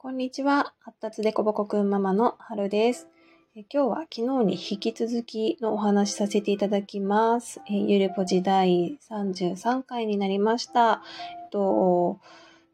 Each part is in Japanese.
こんにちは。発達でこぼこくんママの春です。え今日は昨日に引き続きのお話しさせていただきます。えゆるぽじ第33回になりました。えっと、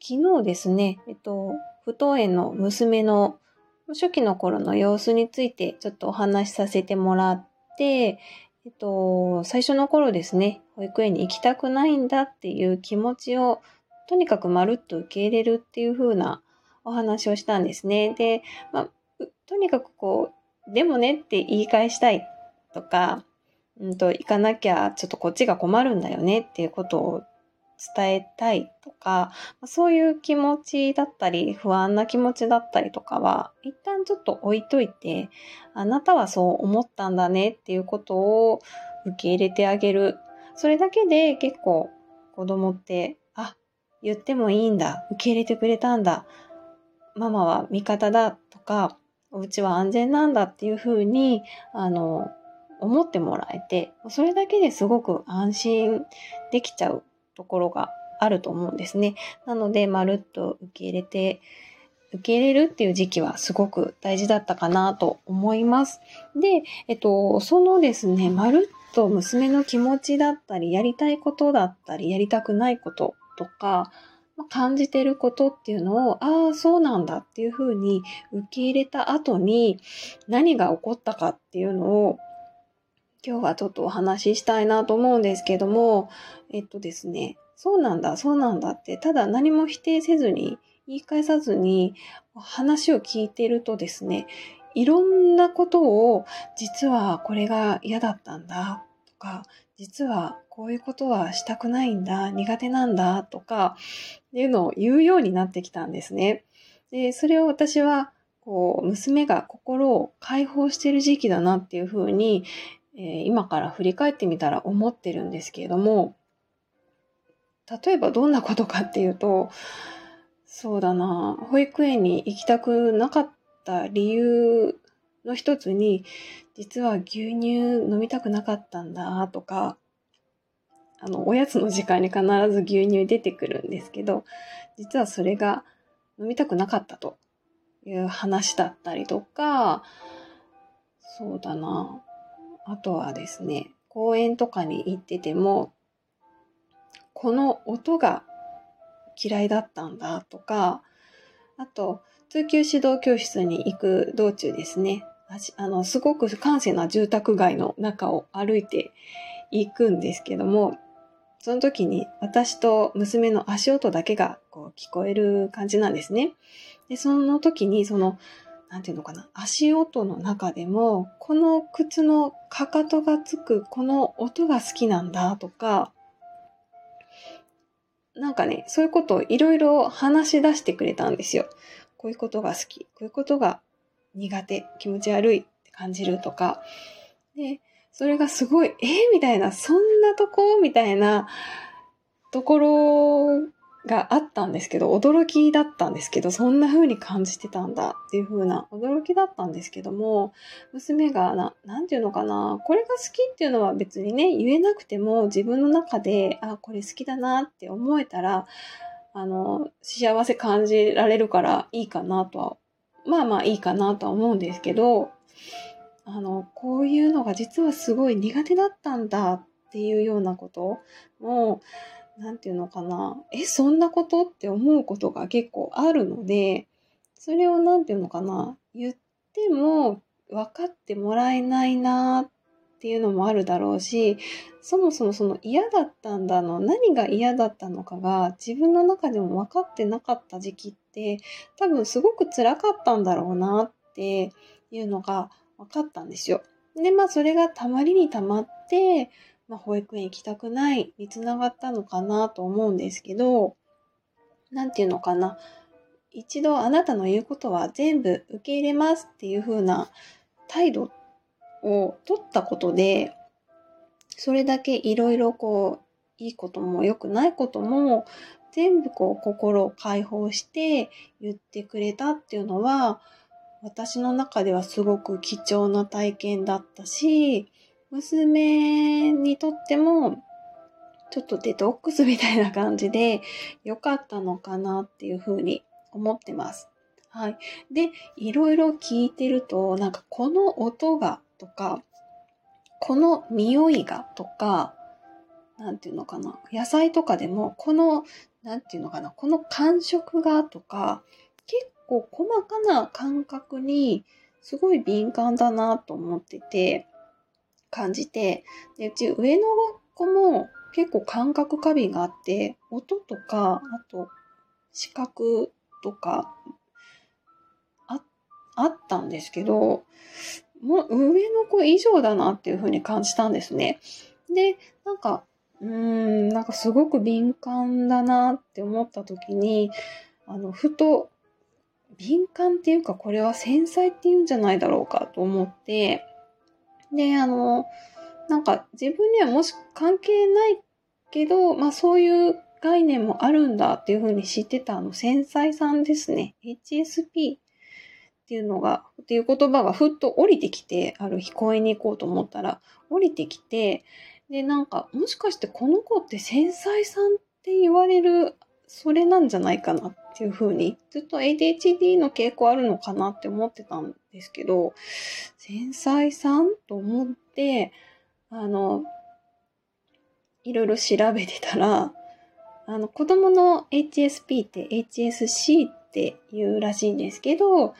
昨日ですね、えっと、不登園の娘の初期の頃の様子についてちょっとお話しさせてもらって、えっと、最初の頃ですね、保育園に行きたくないんだっていう気持ちをとにかくまるっと受け入れるっていう風なお話をしたんですね。で、まあ、とにかくこう、でもねって言い返したいとか、うんと、行かなきゃちょっとこっちが困るんだよねっていうことを伝えたいとか、そういう気持ちだったり、不安な気持ちだったりとかは、一旦ちょっと置いといて、あなたはそう思ったんだねっていうことを受け入れてあげる。それだけで結構子供って、あ、言ってもいいんだ。受け入れてくれたんだ。ママは味方だとか、お家は安全なんだっていうふうに、あの、思ってもらえて、それだけですごく安心できちゃうところがあると思うんですね。なので、まるっと受け入れて、受け入れるっていう時期はすごく大事だったかなと思います。で、えっと、そのですね、まるっと娘の気持ちだったり、やりたいことだったり、やりたくないこととか、感じてることっていうのを、ああ、そうなんだっていうふうに受け入れた後に何が起こったかっていうのを今日はちょっとお話ししたいなと思うんですけども、えっとですね、そうなんだ、そうなんだって、ただ何も否定せずに、言い返さずに話を聞いてるとですね、いろんなことを実はこれが嫌だったんだとか、実はこういうことはしたくないんだ、苦手なんだとか、っていうのを言うようになってきたんですね。で、それを私は、こう、娘が心を解放している時期だなっていうふうに、えー今から振り返ってみたら思ってるんですけれども、例えばどんなことかっていうと、そうだな、保育園に行きたくなかった理由の一つに、実は牛乳飲みたくなかったんだとか、あの、おやつの時間に必ず牛乳出てくるんですけど、実はそれが飲みたくなかったという話だったりとか、そうだな。あとはですね、公園とかに行ってても、この音が嫌いだったんだとか、あと、通級指導教室に行く道中ですね、あの、すごく閑静な住宅街の中を歩いて行くんですけども、その時に私と娘の足音だけがこう聞こえる感じなんですね。で、その時にその、なんていうのかな、足音の中でも、この靴のかかとがつくこの音が好きなんだとか、なんかね、そういうことをいろいろ話し出してくれたんですよ。こういうことが好き、こういうことが苦手、気持ち悪いって感じるとか。で、それがすごい、えー、みたいな、そんなとこみたいなところがあったんですけど、驚きだったんですけど、そんな風に感じてたんだっていう風な驚きだったんですけども、娘がな、なんていうのかな、これが好きっていうのは別にね、言えなくても自分の中で、あ、これ好きだなって思えたら、あの、幸せ感じられるからいいかなとは、まあまあいいかなとは思うんですけど、あの、こういうのが実はすごい苦手だったんだっていうようなことも、何て言うのかな、え、そんなことって思うことが結構あるので、それを何て言うのかな、言っても分かってもらえないなっっていうのもあるだろうし、そもそもその嫌だったんだの、何が嫌だったのかが自分の中でも分かってなかった時期って、多分すごく辛かったんだろうなっていうのが分かったんですよ。で、まあそれがたまりにたまって、まあ保育園行きたくないにつながったのかなと思うんですけど、なんていうのかな。一度あなたの言うことは全部受け入れますっていう風な態度っを取ったことで、それだけいろいろこう、いいことも良くないことも、全部こう心を解放して言ってくれたっていうのは、私の中ではすごく貴重な体験だったし、娘にとっても、ちょっとデトックスみたいな感じで良かったのかなっていうふうに思ってます。はい。で、いろいろ聞いてると、なんかこの音がとか、この匂いがとか、なんていうのかな。野菜とかでも、この、なんていうのかな。この感触がとか、結構細かな感覚にすごい敏感だなと思ってて、感じて、でうち上の子も結構感覚過敏があって、音とか、あと視覚とか、あ、あったんですけど、もう上の子以上だなっていう風に感じたんですね。で、なんか、うーん、なんかすごく敏感だなって思った時に、あの、ふと、敏感っていうかこれは繊細っていうんじゃないだろうかと思って、で、あの、なんか自分にはもし関係ないけど、まあそういう概念もあるんだっていうふうに知ってたあの繊細さんですね。HSP っていうのが、っていう言葉がふっと降りてきて、ある日公園に行こうと思ったら、降りてきて、で、なんか、もしかしてこの子って繊細さんって言われる、それなんじゃないかなっていうふうに、ずっと ADHD の傾向あるのかなって思ってたんですけど、繊細さんと思って、あの、いろいろ調べてたら、あの、子供の HSP って HSC って言うらしいんですけど、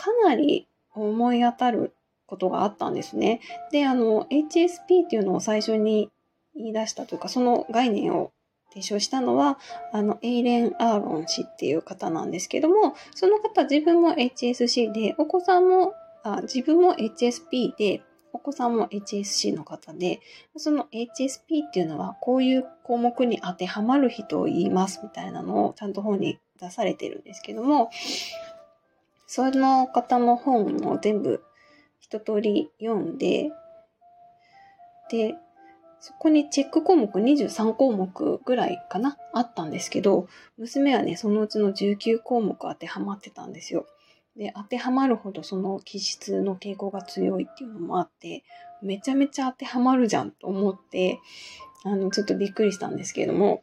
かなり思い当たることがあったんですね。で、あの、HSP っていうのを最初に言い出したというか、その概念を提唱したのは、あの、エイレン・アーロン氏っていう方なんですけども、その方自分も HSC で、お子さんも、あ自分も HSP で、お子さんも HSC の方で、その HSP っていうのはこういう項目に当てはまる人を言いますみたいなのをちゃんと本に出されてるんですけども、その方の本を全部一通り読んで、で、そこにチェック項目23項目ぐらいかなあったんですけど、娘はね、そのうちの19項目当てはまってたんですよ。で、当てはまるほどその気質の傾向が強いっていうのもあって、めちゃめちゃ当てはまるじゃんと思って、あの、ちょっとびっくりしたんですけれども、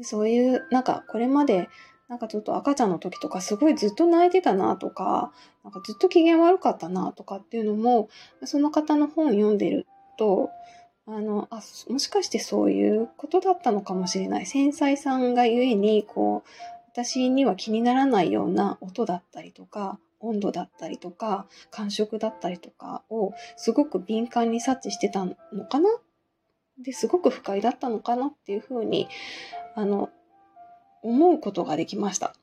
そういう、なんかこれまでなんかちょっと赤ちゃんの時とかすごいずっと泣いてたなとか、なんかずっと機嫌悪かったなとかっていうのも、その方の本読んでると、あの、あ、もしかしてそういうことだったのかもしれない。繊細さんがゆえに、こう、私には気にならないような音だったりとか、温度だったりとか、感触だったりとかをすごく敏感に察知してたのかな？ですごく不快だったのかなっていうふうに、あの、思うことができました。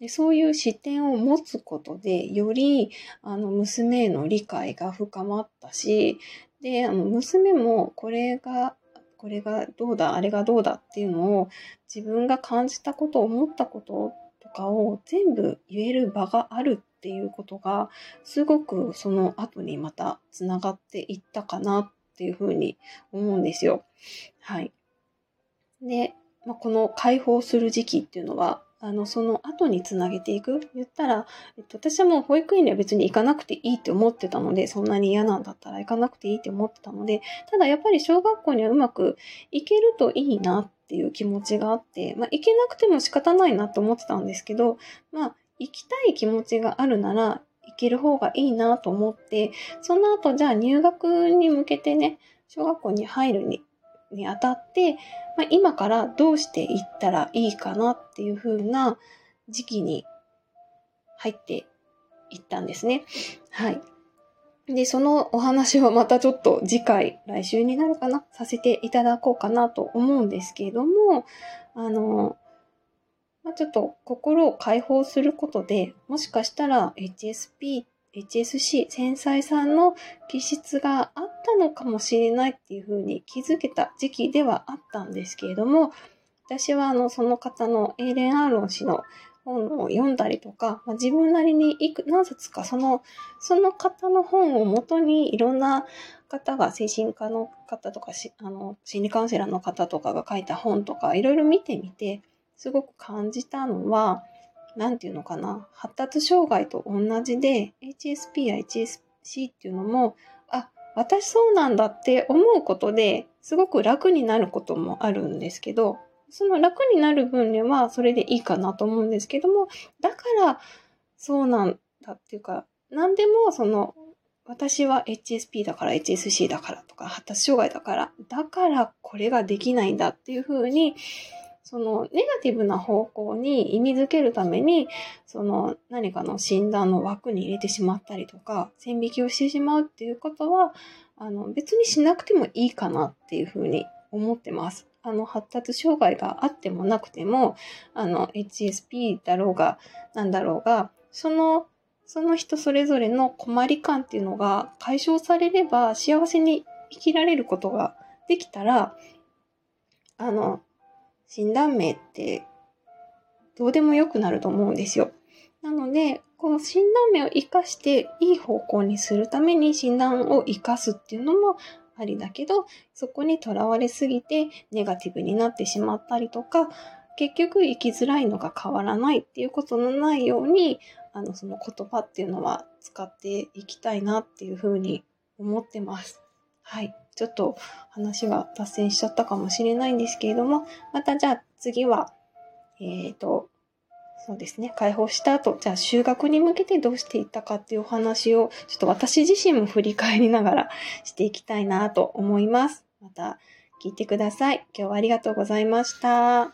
でそういう視点を持つことで、より、あの、娘への理解が深まったし、で、あの、娘もこれが、これがどうだ、あれがどうだっていうのを、自分が感じたこと、思ったこととかを全部言える場があるっていうことが、すごくその後にまた繋がっていったかなっていうふうに思うんですよ。はい。で、まあ、この解放する時期っていうのは、あの、その後につなげていく。言ったら、えっと、私はもう保育園には別に行かなくていいって思ってたので、そんなに嫌なんだったら行かなくていいって思ってたので、ただやっぱり小学校にはうまく行けるといいなっていう気持ちがあって、まあ、行けなくても仕方ないなと思ってたんですけど、まあ、行きたい気持ちがあるなら、行ける方がいいなと思って、その後じゃあ入学に向けてね、小学校に入るににあたって、まあ、今からどうしていったらいいかなっていう風な時期に入っていったんですね。はい。で、そのお話はまたちょっと次回、来週になるかな、させていただこうかなと思うんですけれども、あの、まあ、ちょっと心を解放することで、もしかしたら HSP HSC 繊細さんの気質があったのかもしれないっていうふうに気づけた時期ではあったんですけれども、私はあの、その方のエイレン・アーロン氏の本を読んだりとか、まあ、自分なりにいく何冊かその、その方の本をもとにいろんな方が精神科の方とかあの心理カウンセラーの方とかが書いた本とかいろいろ見てみて、すごく感じたのは、なんていうのかな、発達障害と同じで、HSP や HSC っていうのも、私そうなんだって思うことですごく楽になることもあるんですけど、その楽になる分にはそれでいいかなと思うんですけども、だからそうなんだっていうか、何でもその、私は HSP だから HSC だからとか発達障害だから、だからこれができないんだっていうふうに、そのネガティブな方向に意味づけるために、その何かの診断の枠に入れてしまったりとか、線引きをしてしまうっていうことは、あの別にしなくてもいいかなっていうふうに思ってます。あの発達障害があってもなくても、あの HSP だろうが、なんだろうが、そのその人それぞれの困り感っていうのが解消されれば幸せに生きられることができたら、あの、診断名ってどうでもよくなると思うんですよ。なので、この診断名を活かしていい方向にするために診断を活かすっていうのもありだけど、そこにとらわれすぎてネガティブになってしまったりとか、結局生きづらいのが変わらないっていうことのないように、あの、その言葉っていうのは使っていきたいなっていうふうに思ってます。はい。ちょっと話が脱線しちゃったかもしれないんですけれども、またじゃあ次は、えっ、ー、と、そうですね、解放した後、じゃあ修学に向けてどうしていったかっていうお話を、ちょっと私自身も振り返りながら していきたいなと思います。また聞いてください。今日はありがとうございました。